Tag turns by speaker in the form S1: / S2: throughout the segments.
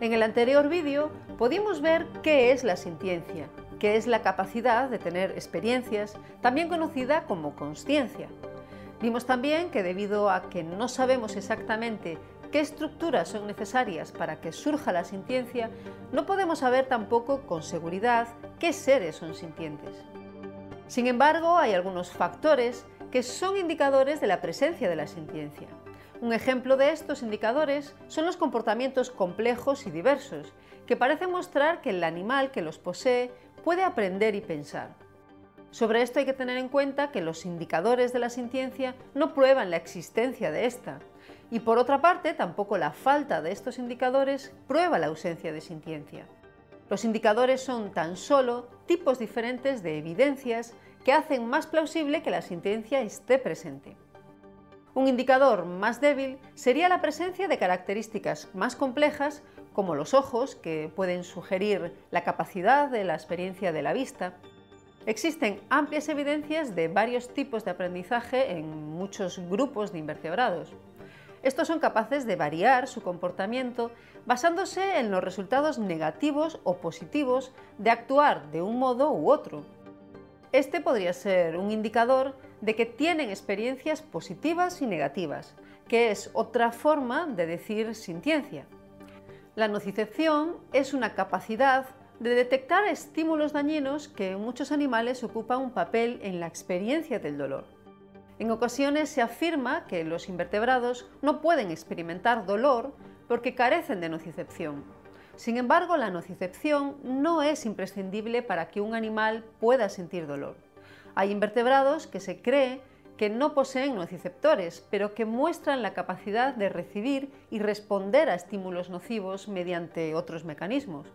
S1: En el anterior vídeo pudimos ver qué es la sintiencia, que es la capacidad de tener experiencias, también conocida como consciencia. Vimos también que debido a que no sabemos exactamente qué estructuras son necesarias para que surja la sintiencia, no podemos saber tampoco con seguridad qué seres son sintientes. Sin embargo, hay algunos factores que son indicadores de la presencia de la sintiencia. Un ejemplo de estos indicadores son los comportamientos complejos y diversos, que parecen mostrar que el animal que los posee puede aprender y pensar. Sobre esto hay que tener en cuenta que los indicadores de la sintiencia no prueban la existencia de esta, y por otra parte tampoco la falta de estos indicadores prueba la ausencia de sintiencia. Los indicadores son tan solo tipos diferentes de evidencias que hacen más plausible que la sintiencia esté presente. Un indicador más débil sería la presencia de características más complejas como los ojos, que pueden sugerir la capacidad de la experiencia de la vista. Existen amplias evidencias de varios tipos de aprendizaje en muchos grupos de invertebrados. Estos son capaces de variar su comportamiento basándose en los resultados negativos o positivos de actuar de un modo u otro. Este podría ser un indicador de que tienen experiencias positivas y negativas, que es otra forma de decir sintiencia. La nocicepción es una capacidad de detectar estímulos dañinos que en muchos animales ocupan un papel en la experiencia del dolor. En ocasiones se afirma que los invertebrados no pueden experimentar dolor porque carecen de nocicepción. Sin embargo, la nocicepción no es imprescindible para que un animal pueda sentir dolor. Hay invertebrados que se cree que no poseen nociceptores, pero que muestran la capacidad de recibir y responder a estímulos nocivos mediante otros mecanismos.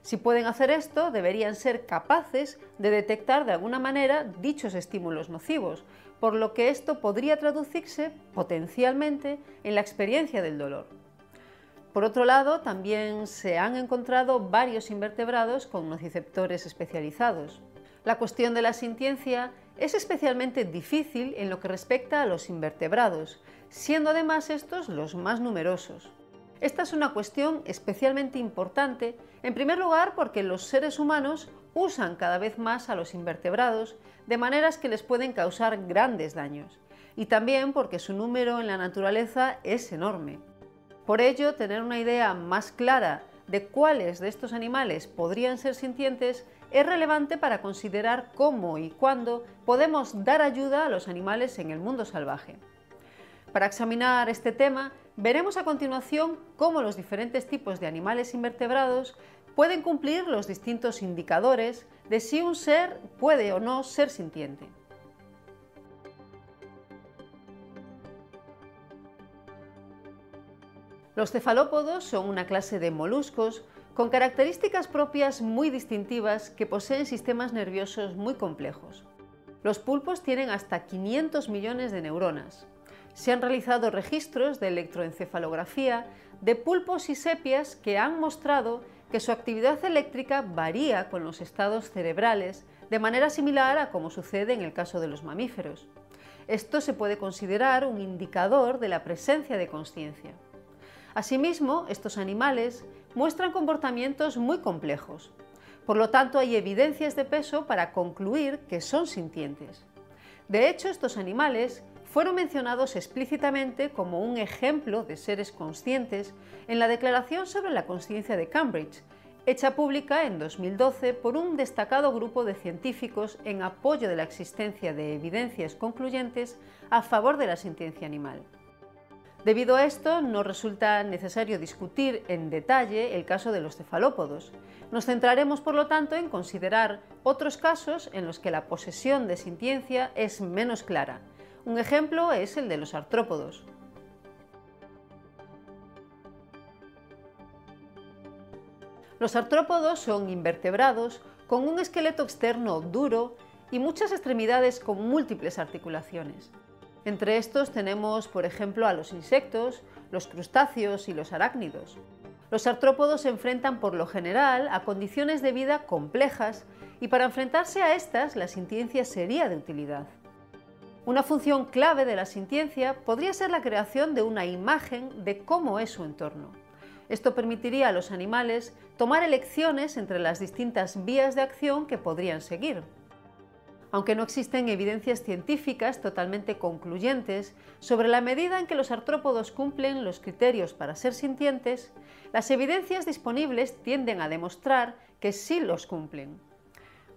S1: Si pueden hacer esto, deberían ser capaces de detectar de alguna manera dichos estímulos nocivos, por lo que esto podría traducirse potencialmente en la experiencia del dolor. Por otro lado, también se han encontrado varios invertebrados con nociceptores especializados. La cuestión de la sintiencia es especialmente difícil en lo que respecta a los invertebrados, siendo además estos los más numerosos. Esta es una cuestión especialmente importante, en primer lugar porque los seres humanos usan cada vez más a los invertebrados de maneras que les pueden causar grandes daños, y también porque su número en la naturaleza es enorme. Por ello, tener una idea más clara de cuáles de estos animales podrían ser sintientes es relevante para considerar cómo y cuándo podemos dar ayuda a los animales en el mundo salvaje. Para examinar este tema, veremos a continuación cómo los diferentes tipos de animales invertebrados pueden cumplir los distintos indicadores de si un ser puede o no ser sintiente. Los cefalópodos son una clase de moluscos con características propias muy distintivas que poseen sistemas nerviosos muy complejos. Los pulpos tienen hasta 500 millones de neuronas. Se han realizado registros de electroencefalografía de pulpos y sepias que han mostrado que su actividad eléctrica varía con los estados cerebrales de manera similar a como sucede en el caso de los mamíferos. Esto se puede considerar un indicador de la presencia de conciencia. Asimismo, estos animales muestran comportamientos muy complejos. Por lo tanto, hay evidencias de peso para concluir que son sintientes. De hecho, estos animales fueron mencionados explícitamente como un ejemplo de seres conscientes en la Declaración sobre la Conciencia de Cambridge, hecha pública en 2012 por un destacado grupo de científicos en apoyo de la existencia de evidencias concluyentes a favor de la sintiencia animal. Debido a esto, no resulta necesario discutir en detalle el caso de los cefalópodos. Nos centraremos, por lo tanto, en considerar otros casos en los que la posesión de sintiencia es menos clara. Un ejemplo es el de los artrópodos. Los artrópodos son invertebrados con un esqueleto externo duro y muchas extremidades con múltiples articulaciones. Entre estos tenemos, por ejemplo, a los insectos, los crustáceos y los arácnidos. Los artrópodos se enfrentan por lo general a condiciones de vida complejas y para enfrentarse a estas la sintiencia sería de utilidad. Una función clave de la sintiencia podría ser la creación de una imagen de cómo es su entorno. Esto permitiría a los animales tomar elecciones entre las distintas vías de acción que podrían seguir. Aunque no existen evidencias científicas totalmente concluyentes sobre la medida en que los artrópodos cumplen los criterios para ser sintientes, las evidencias disponibles tienden a demostrar que sí los cumplen.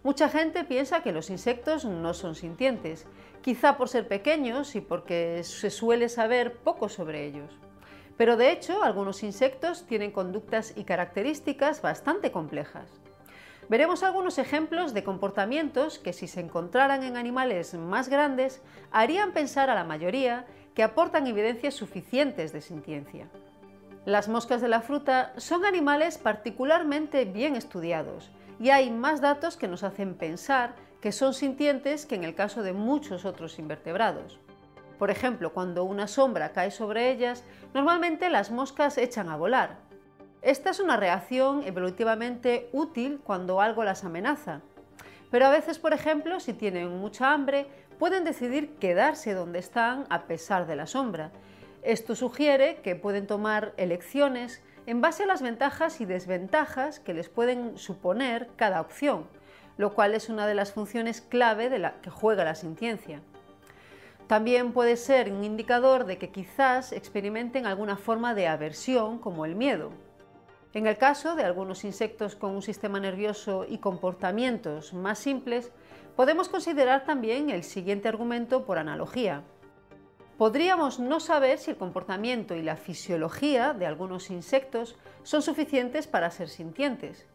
S1: Mucha gente piensa que los insectos no son sintientes, quizá por ser pequeños y porque se suele saber poco sobre ellos. Pero de hecho, algunos insectos tienen conductas y características bastante complejas. Veremos algunos ejemplos de comportamientos que si se encontraran en animales más grandes harían pensar a la mayoría que aportan evidencias suficientes de sintiencia. Las moscas de la fruta son animales particularmente bien estudiados y hay más datos que nos hacen pensar que son sintientes que en el caso de muchos otros invertebrados. Por ejemplo, cuando una sombra cae sobre ellas, normalmente las moscas echan a volar. Esta es una reacción evolutivamente útil cuando algo las amenaza. Pero a veces, por ejemplo, si tienen mucha hambre, pueden decidir quedarse donde están a pesar de la sombra. Esto sugiere que pueden tomar elecciones en base a las ventajas y desventajas que les pueden suponer cada opción, lo cual es una de las funciones clave de la que juega la sintiencia. También puede ser un indicador de que quizás experimenten alguna forma de aversión como el miedo. En el caso de algunos insectos con un sistema nervioso y comportamientos más simples, podemos considerar también el siguiente argumento por analogía. Podríamos no saber si el comportamiento y la fisiología de algunos insectos son suficientes para ser sintientes.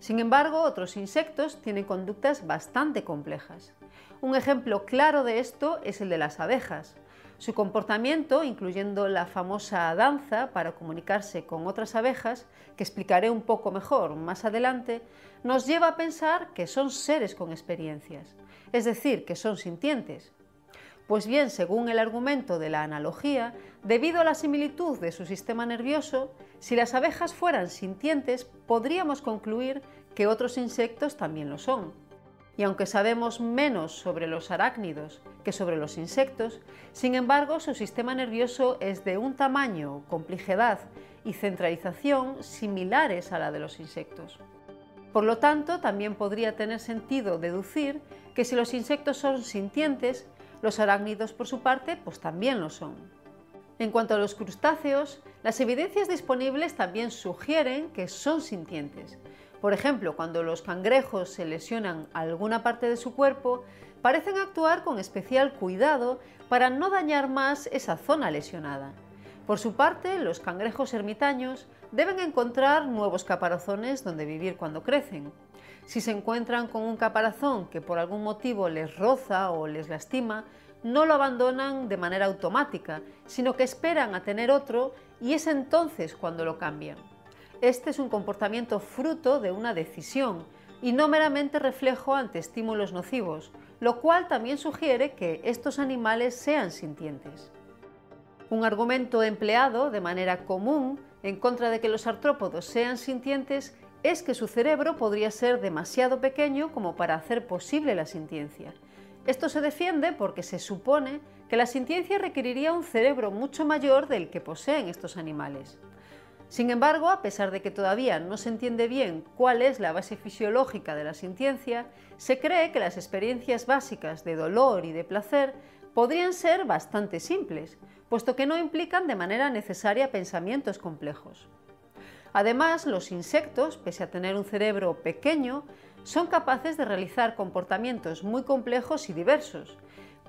S1: Sin embargo, otros insectos tienen conductas bastante complejas. Un ejemplo claro de esto es el de las abejas. Su comportamiento, incluyendo la famosa danza para comunicarse con otras abejas, que explicaré un poco mejor más adelante, nos lleva a pensar que son seres con experiencias, es decir, que son sintientes. Pues bien, según el argumento de la analogía, debido a la similitud de su sistema nervioso, si las abejas fueran sintientes, podríamos concluir que otros insectos también lo son y aunque sabemos menos sobre los arácnidos que sobre los insectos, sin embargo su sistema nervioso es de un tamaño, complejidad y centralización similares a la de los insectos. Por lo tanto, también podría tener sentido deducir que si los insectos son sintientes, los arácnidos por su parte pues también lo son. En cuanto a los crustáceos, las evidencias disponibles también sugieren que son sintientes, por ejemplo, cuando los cangrejos se lesionan alguna parte de su cuerpo, parecen actuar con especial cuidado para no dañar más esa zona lesionada. Por su parte, los cangrejos ermitaños deben encontrar nuevos caparazones donde vivir cuando crecen. Si se encuentran con un caparazón que por algún motivo les roza o les lastima, no lo abandonan de manera automática, sino que esperan a tener otro y es entonces cuando lo cambian. Este es un comportamiento fruto de una decisión y no meramente reflejo ante estímulos nocivos, lo cual también sugiere que estos animales sean sintientes. Un argumento empleado de manera común en contra de que los artrópodos sean sintientes es que su cerebro podría ser demasiado pequeño como para hacer posible la sintiencia. Esto se defiende porque se supone que la sintiencia requeriría un cerebro mucho mayor del que poseen estos animales. Sin embargo, a pesar de que todavía no se entiende bien cuál es la base fisiológica de la sintiencia, se cree que las experiencias básicas de dolor y de placer podrían ser bastante simples, puesto que no implican de manera necesaria pensamientos complejos. Además, los insectos, pese a tener un cerebro pequeño, son capaces de realizar comportamientos muy complejos y diversos.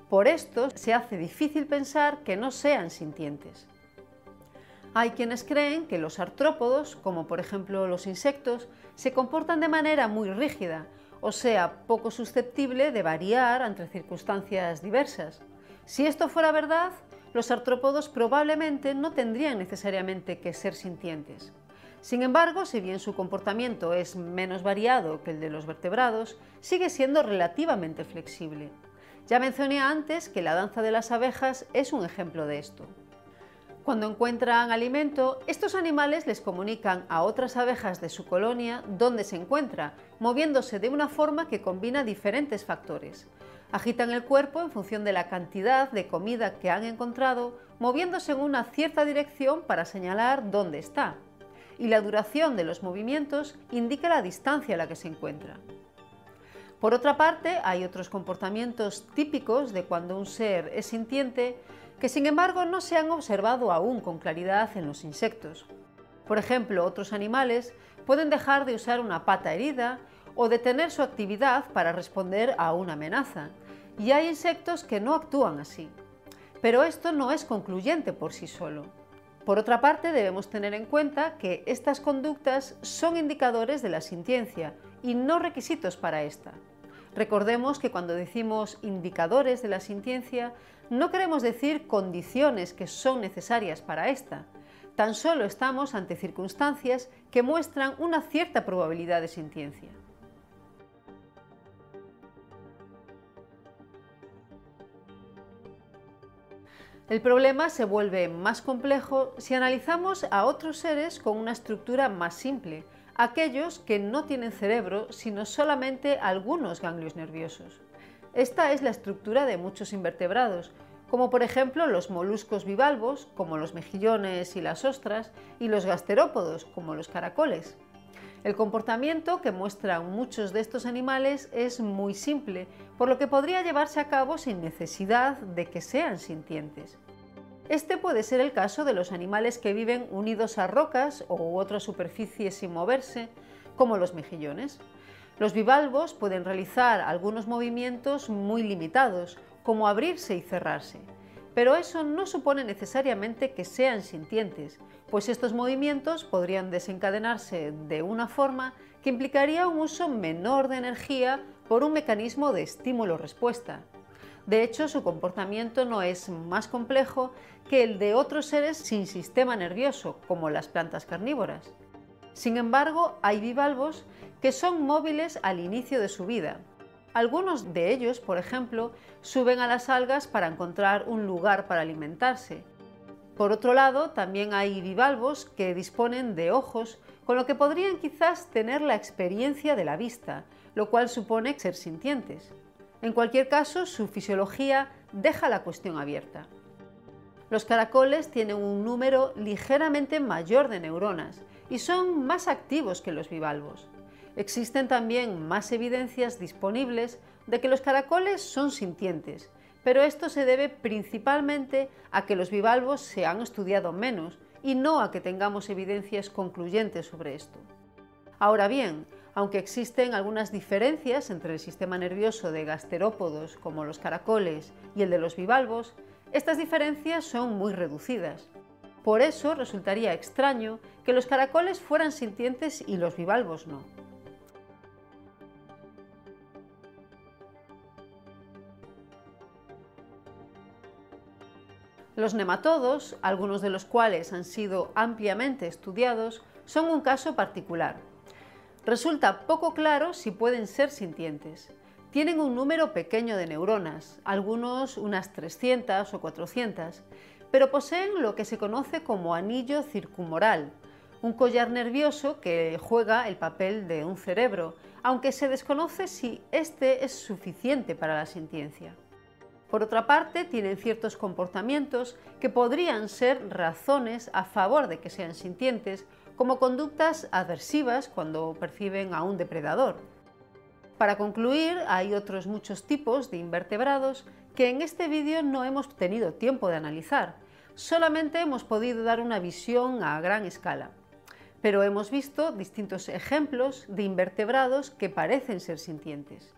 S1: Por esto se hace difícil pensar que no sean sintientes. Hay quienes creen que los artrópodos, como por ejemplo los insectos, se comportan de manera muy rígida, o sea, poco susceptible de variar entre circunstancias diversas. Si esto fuera verdad, los artrópodos probablemente no tendrían necesariamente que ser sintientes. Sin embargo, si bien su comportamiento es menos variado que el de los vertebrados, sigue siendo relativamente flexible. Ya mencioné antes que la danza de las abejas es un ejemplo de esto. Cuando encuentran alimento, estos animales les comunican a otras abejas de su colonia dónde se encuentra, moviéndose de una forma que combina diferentes factores. Agitan el cuerpo en función de la cantidad de comida que han encontrado, moviéndose en una cierta dirección para señalar dónde está. y la duración de los movimientos indica la distancia a la que se encuentra. Por otra parte, hay otros comportamientos típicos de cuando un ser es sintiente que sin embargo no se han observado aún con claridad en los insectos. Por ejemplo, otros animales pueden dejar de usar una pata herida o detener su actividad para responder a una amenaza, y hay insectos que no actúan así. Pero esto no es concluyente por sí solo. Por otra parte, debemos tener en cuenta que estas conductas son indicadores de la sintiencia y no requisitos para esta. Recordemos que cuando decimos indicadores de la sintiencia, no queremos decir condiciones que son necesarias para esta. Tan solo estamos ante circunstancias que muestran una cierta probabilidad de sintiencia. El problema se vuelve más complejo si analizamos a otros seres con una estructura más simple, aquellos que no tienen cerebro sino solamente algunos ganglios nerviosos. Esta es la estructura de muchos invertebrados, como por ejemplo los moluscos bivalvos, como los mejillones y las ostras, y los gasterópodos, como los caracoles. El comportamiento que muestran muchos de estos animales es muy simple, por lo que podría llevarse a cabo sin necesidad de que sean sintientes. Este puede ser el caso de los animales que viven unidos a rocas u otras superficies sin moverse, como los mejillones. Los bivalvos pueden realizar algunos movimientos muy limitados, como abrirse y cerrarse, pero eso no supone necesariamente que sean sintientes, pues estos movimientos podrían desencadenarse de una forma que implicaría un uso menor de energía por un mecanismo de estímulo-respuesta, de hecho, su comportamiento no es más complejo que el de otros seres sin sistema nervioso, como las plantas carnívoras. Sin embargo, hay bivalvos que son móviles al inicio de su vida. Algunos de ellos, por ejemplo, suben a las algas para encontrar un lugar para alimentarse. Por otro lado, también hay bivalvos que disponen de ojos, con lo que podrían quizás tener la experiencia de la vista, lo cual supone ser sintientes. En cualquier caso, su fisiología deja la cuestión abierta. Los caracoles tienen un número ligeramente mayor de neuronas y son más activos que los bivalvos. Existen también más evidencias disponibles de que los caracoles son sintientes, pero esto se debe principalmente a que los bivalvos se han estudiado menos y no a que tengamos evidencias concluyentes sobre esto. Ahora bien, aunque existen algunas diferencias entre el sistema nervioso de gasterópodos como los caracoles y el de los bivalvos, estas diferencias son muy reducidas. Por eso resultaría extraño que los caracoles fueran sintientes y los bivalvos no. Los nematodos, algunos de los cuales han sido ampliamente estudiados, son un caso particular Resulta poco claro si pueden ser sintientes. Tienen un número pequeño de neuronas, algunos unas 300 o 400, pero poseen lo que se conoce como anillo circumoral, un collar nervioso que juega el papel de un cerebro, aunque se desconoce si este es suficiente para la sintiencia. Por otra parte, tienen ciertos comportamientos que podrían ser razones a favor de que sean sintientes como conductas aversivas cuando perciben a un depredador. Para concluir, hay otros muchos tipos de invertebrados que en este vídeo no hemos tenido tiempo de analizar, solamente hemos podido dar una visión a gran escala. Pero hemos visto distintos ejemplos de invertebrados que parecen ser sintientes.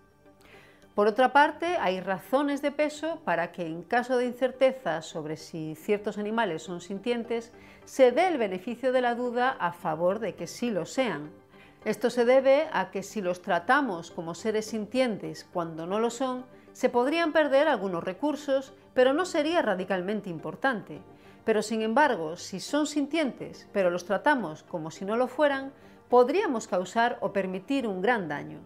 S1: Por otra parte, hay razones de peso para que en caso de incerteza sobre si ciertos animales son sintientes, se dé el beneficio de la duda a favor de que sí lo sean. Esto se debe a que si los tratamos como seres sintientes cuando no lo son, se podrían perder algunos recursos, pero no sería radicalmente importante. Pero sin embargo, si son sintientes, pero los tratamos como si no lo fueran, podríamos causar o permitir un gran daño.